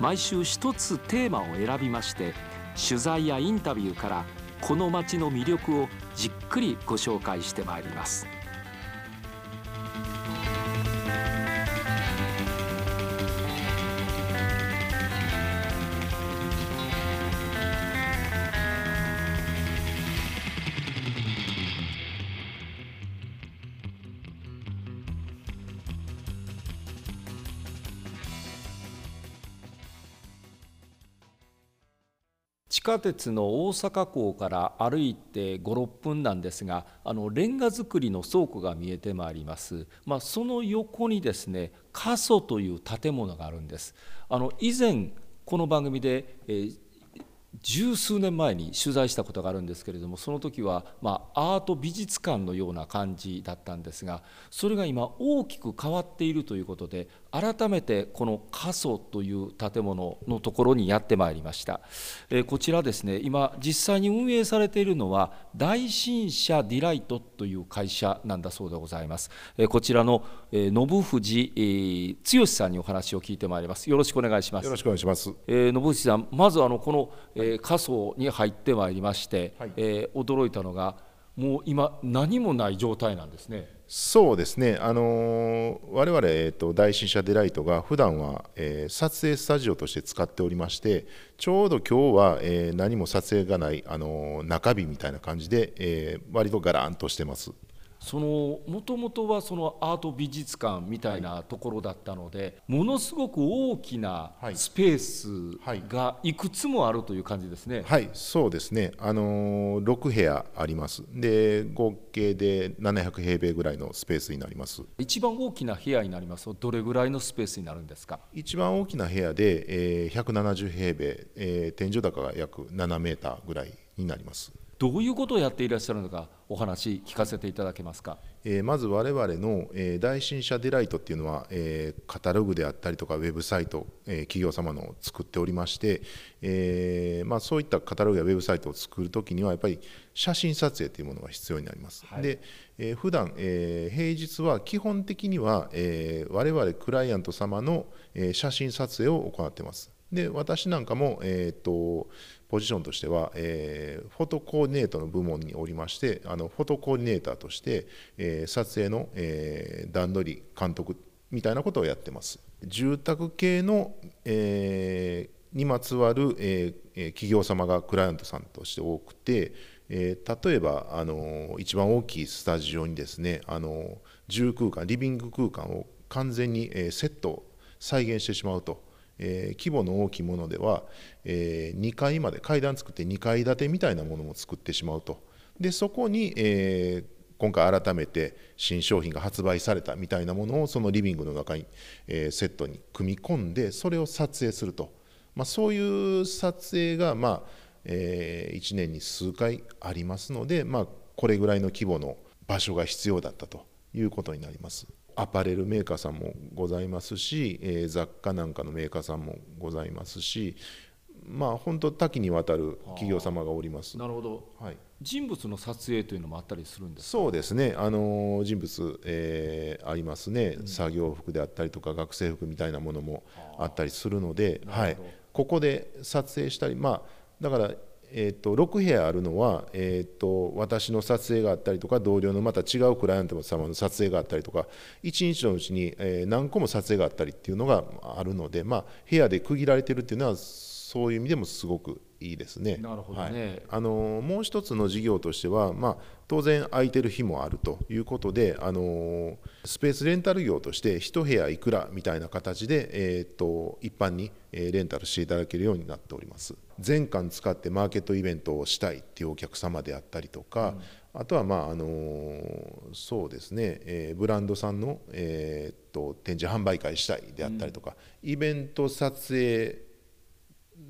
毎週一つテーマを選びまして取材やインタビューからこの街の魅力をじっくりご紹介してまいります。地下鉄の大阪港から歩いて56分なんですがあのレンガ造りの倉庫が見えてまいります、まあ、その横にですね過疎という建物があるんです。あの以前この番組で、えー十数年前に取材したことがあるんですけれどもその時は、まあ、アート美術館のような感じだったんですがそれが今大きく変わっているということで改めてこの過疎という建物のところにやってまいりました、えー、こちらですね今実際に運営されているのは大新社ディライトという会社なんだそうでございます、えー、こちらの、えー、信藤、えー、剛さんにお話を聞いてまいります。よろしくお願いします。よろしくお願いします、えー、信藤さんまずあのこの、えー、 CASO に入ってまいりまして、はい、えー、驚いたのがもう今何もない状態なんですね。そうですね、あの我々、えーと、大新社デライトが普段は、えー、撮影スタジオとして使っておりましてちょうど今日は、えー、何も撮影がない、あの中日みたいな感じで、えー、割とガランとしてます。そのもともとはそのアート美術館みたいなところだったので、はい、ものすごく大きなスペースがいくつもあるという感じですね。はい、はい、そうですね。あの6部屋あります。で合計で700平米ぐらいのスペースになります。一番大きな部屋になりますとどれぐらいのスペースになるんですか？一番大きな部屋で、えー、170平米、えー、天井高が約7メーターぐらいになります。どういうことをやっていらっしゃるのかお話聞かせていただけますか？えー、まず我々の、えー、大新社デライトっていうのは、えー、カタログであったりとかウェブサイト、え企業様のを作っておりまして、えまあ、そういったカタログやウェブサイトを作るときにはやっぱり写真撮影というものが必要になります。はい、で、えー、普段、え平日は基本的には、えー、我々クライアント様の、え写真撮影を行っています。で私なんかも、えーと、ポジションとしては、えー、フォトコーディネートの部門におりましてあのフォトコーディネーターとして、えー、撮影の、えー、段取り監督みたいなことをやってます。住宅系の、え、にまつわる、え、企業様がクライアントさんとして多くて、え、例えばあの一番大きいスタジオにですねあの住空間リビング空間を完全に、え、セット再現してしまうと。えー、規模の大きいものでは、えー、2階まで階段作って2階建てみたいなものも作ってしまうとでそこに、えー、今回改めて新商品が発売されたみたいなものをそのリビングの中に、え、セットに組み込んでそれを撮影すると、まあ、そういう撮影が、まあえ、1年に数回ありますので、まあ、これぐらいの規模の場所が必要だったということになります。アパレルメーカーさんもございますし、えー、雑貨なんかのメーカーさんもございますしまあ本当多岐にわたる企業様がおります。なるほど。はい。人物の撮影というのもあったりするんですそうですね。あの人物、えー、ありますね、うん、作業服であったりとか学生服みたいなものもあったりするので、はい。ここで撮影したり、まあだからえーと、6部屋あるのは、えーと、私の撮影があったりとか同僚のまた違うクライアント様の撮影があったりとか1日のうちに、え、何個も撮影があったりっていうのがあるので、まあ、部屋で区切られてるっていうのはそういう意味でもすごくいいですね。なるほどね、はい、あのもう一つの事業としては、まあ、当然空いてる日もあるということであのスペースレンタル業として1部屋いくらみたいな形で、えーと、一般にレンタルしていただけるようになっております。全館使ってマーケットイベントをしたいっていうお客様であったりとか、うん、あとはまああのそうですね、えー、ブランドさんの、えーと展示販売会したいであったりとか、うん、イベント撮影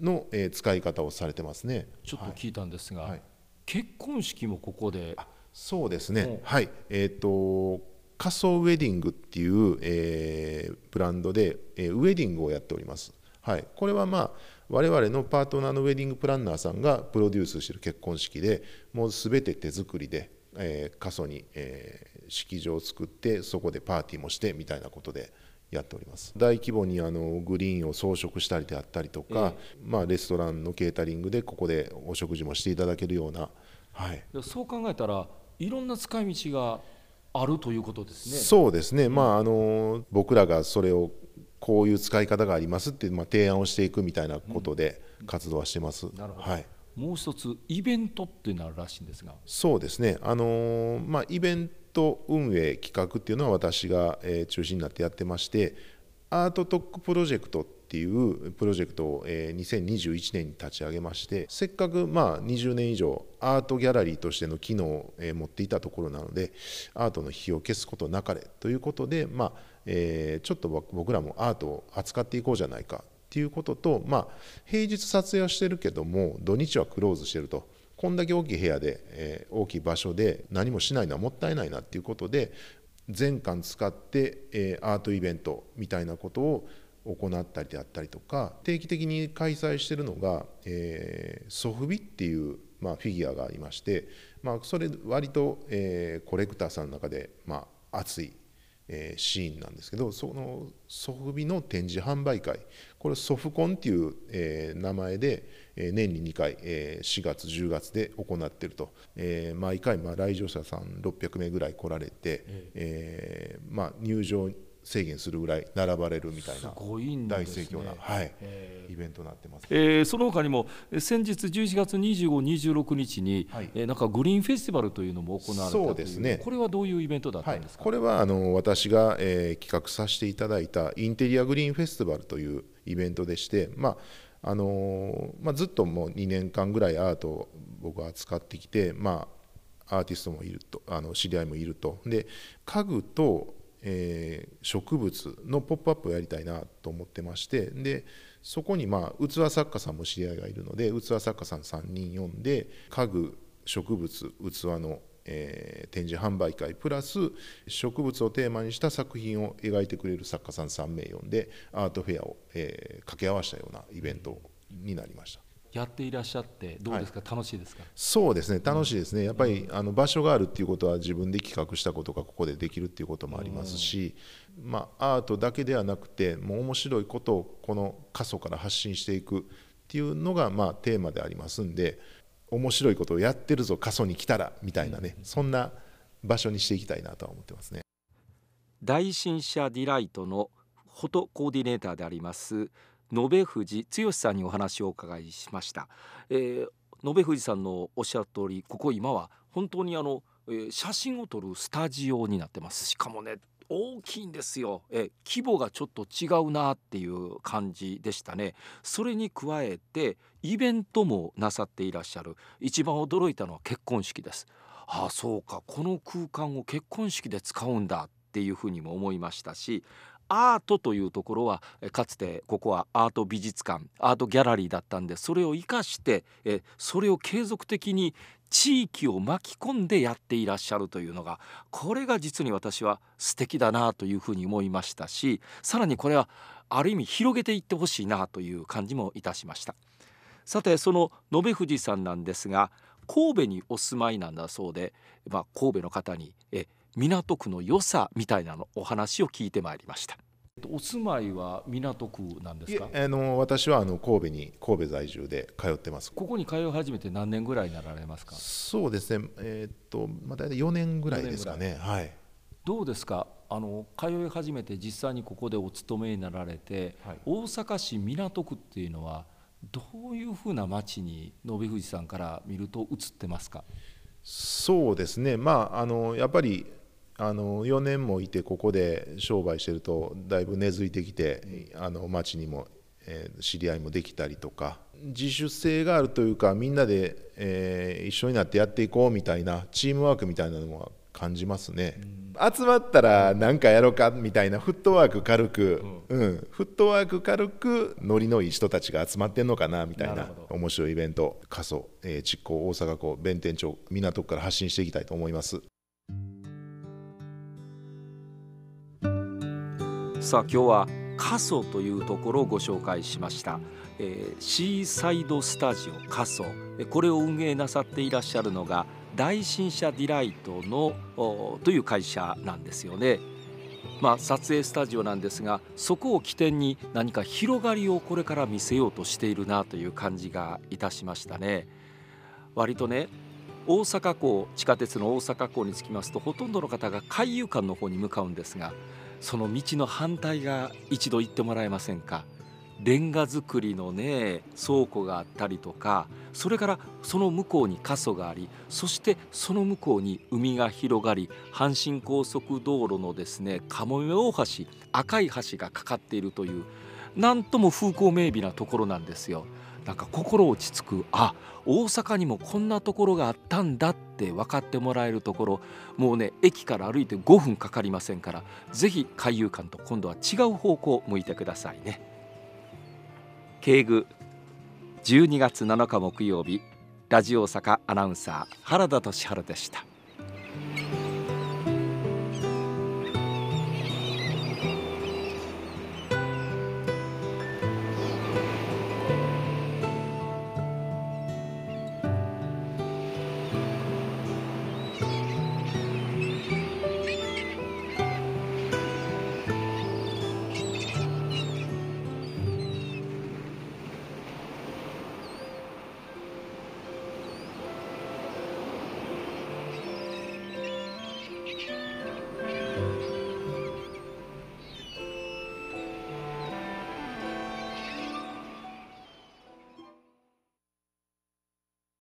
の、えー、使い方をされてますね。ちょっと聞いたんですが、はい、結婚式もここで。そうですね。はい。えっ、ー、と仮想ウェディングっていう、えー、ブランドで、えー、ウェディングをやっております。はい。これはまあ我々のパートナーのウェディングプランナーさんがプロデュースしている結婚式で、もうすべて手作りで、えー、過疎に、えー、式場を作ってそこでパーティーもしてみたいなことで。やっております。大規模にあのグリーンを装飾したりであったりとか、えまあ、レストランのケータリングでここでお食事もしていただけるような、はい、そう考えたらいろんな使い道があるということですね。そうですね、まあ、あの僕らがそれをこういう使い方がありますって、まあ、提案をしていくみたいなことで活動はしてます。うん、なるほど、はい。もう一つイベントっていうのあるらしいんですが。そうですね。あのー、まあ、イベントト運営企画っていうのは私が、え、中心になってやってましてアートトックプロジェクトっていうプロジェクトを、え、2021年に立ち上げましてせっかくまあ20年以上アートギャラリーとしての機能を、え、持っていたところなのでアートの火を消すことなかれということで、まあえ、ちょっと僕らもアートを扱っていこうじゃないかっていうことと、まあ、平日撮影はしてるけども土日はクローズしてると。こんだけ大きい部屋で、えー、大きい場所で何もしないのはもったいないなっていうことで全館使って、えー、アートイベントみたいなことを行ったりであったりとか定期的に開催してるのが、えー、ソフビっていう、まあ、フィギュアがありまして、まあ、それ割と、えー、コレクターさんの中で、まあ、熱いえー、シーンなんですけどそのソフビの展示販売会。これソフコンっていう、えー、名前で、えー、年に2回、えー、4月10月で行っていると、えー、毎回、まあ、来場者さん600名ぐらい来られて、ええー、まあ、入場制限するぐらい並ばれるみたいな大盛況な、はい、イベントになってます、えー、その他にも先日11月25、26日に、はい、えー、なんかグリーンフェスティバルというのも行われたそうですね。これはどういうイベントだったんですか、はい、これはあの私が、えー、企画させていただいたインテリアグリーンフェスティバルというイベントでして、まああのまあ、ずっともう2年間ぐらいアートを僕は使ってきて、まあ、アーティストもいるとあの知り合いもいると。で家具とえー、植物のポップアップをやりたいなと思ってましてでそこにまあ器作家さんも知り合いがいるので器作家さん3人呼んで家具植物器のえー、展示販売会プラス植物をテーマにした作品を描いてくれる作家さん3名呼んでアートフェアを、えー、掛け合わせたようなイベントになりました。やっていらっしゃってどうですか、はい、楽しいですか？そうですね。楽しいですね。やっぱり、あの場所があるっていうことは自分で企画したことがここでできるっていうこともありますし、まあ、アートだけではなくてもう面白いことをこの CASO から発信していくっていうのが、まあ、テーマでありますんで面白いことをやってるぞ CASO に来たらみたいなね、そんな場所にしていきたいなとは思ってますね。大伸社ディライトのフォトコーディネーターであります延藤剛さんにお話をお伺いしました、えー、延藤さんのおっしゃる通りここ今は本当にあの、えー、写真を撮るスタジオになってます。しかもね大きいんですよ。え規模がちょっと違うなっていう感じでしたね。それに加えてイベントもなさっていらっしゃる。一番驚いたのは結婚式です。ああそうか。この空間を結婚式で使うんだっていうふうにも思いましたしアートというところはかつてここはアート美術館アートギャラリーだったんでそれを生かしてそれを継続的に地域を巻き込んでやっていらっしゃるというのがこれが実に私は素敵だなというふうに思いましたしさらにこれはある意味広げていってほしいなという感じもいたしました。さてその延藤さんなんですが神戸にお住まいなんだそうで、まあ、神戸の方にえ港区の良さみたいなのお話を聞いてまいりました。お住まいは港区なんですか？あの私はあの神戸に神戸在住で通ってます。ここに通い始めて何年ぐらいになられますか？そうですね。えー、っとまあ大体4年ぐらいですかね。はい。どうですか？あの通い始めて実際にここでお勤めになられて、はい、大阪市港区っていうのはどういうふうな街に延藤さんから見ると映ってますか？そうですね。まああのやっぱりあの4年もいてここで商売してるとだいぶ根付いてきてあの町にも、えー、知り合いもできたりとか。自主性があるというかみんなで、えー、一緒になってやっていこうみたいなチームワークみたいなのは感じますね、うん、集まったら何かやろうかみたいなフットワーク軽く、うん、うん、フットワーク軽くノリのいい人たちが集まってんのかなみたいな。面白いイベント過疎、えー、築港大阪港弁天町港区から発信していきたいと思います。さあ今日は CASO というところをご紹介しました、えー、シーサイドスタジオ CASO。これを運営なさっていらっしゃるのが大伸社ディライトのという会社なんですよね。まあ、撮影スタジオなんですがそこを起点に何か広がりをこれから見せようとしているなという感じがいたしましたね。割とね大阪港地下鉄の大阪港に着きますとほとんどの方が海遊館の方に向かうんですがその道の反対が一度行ってもらえませんか？レンガ造りのね倉庫があったりとかそれからその向こうに過疎がありそしてその向こうに海が広がり阪神高速道路のですね鴨目大橋赤い橋がかかっているというなんとも風光明媚なところなんですよ。なんか心落ち着く。あ大阪にもこんなところがあったんだって分かってもらえるところ。もうね駅から歩いて5分かかりませんから是非海遊館と今度は違う方向を向いてくださいね。敬具12月7日木曜日ラジオ大阪アナウンサー原田俊治でした。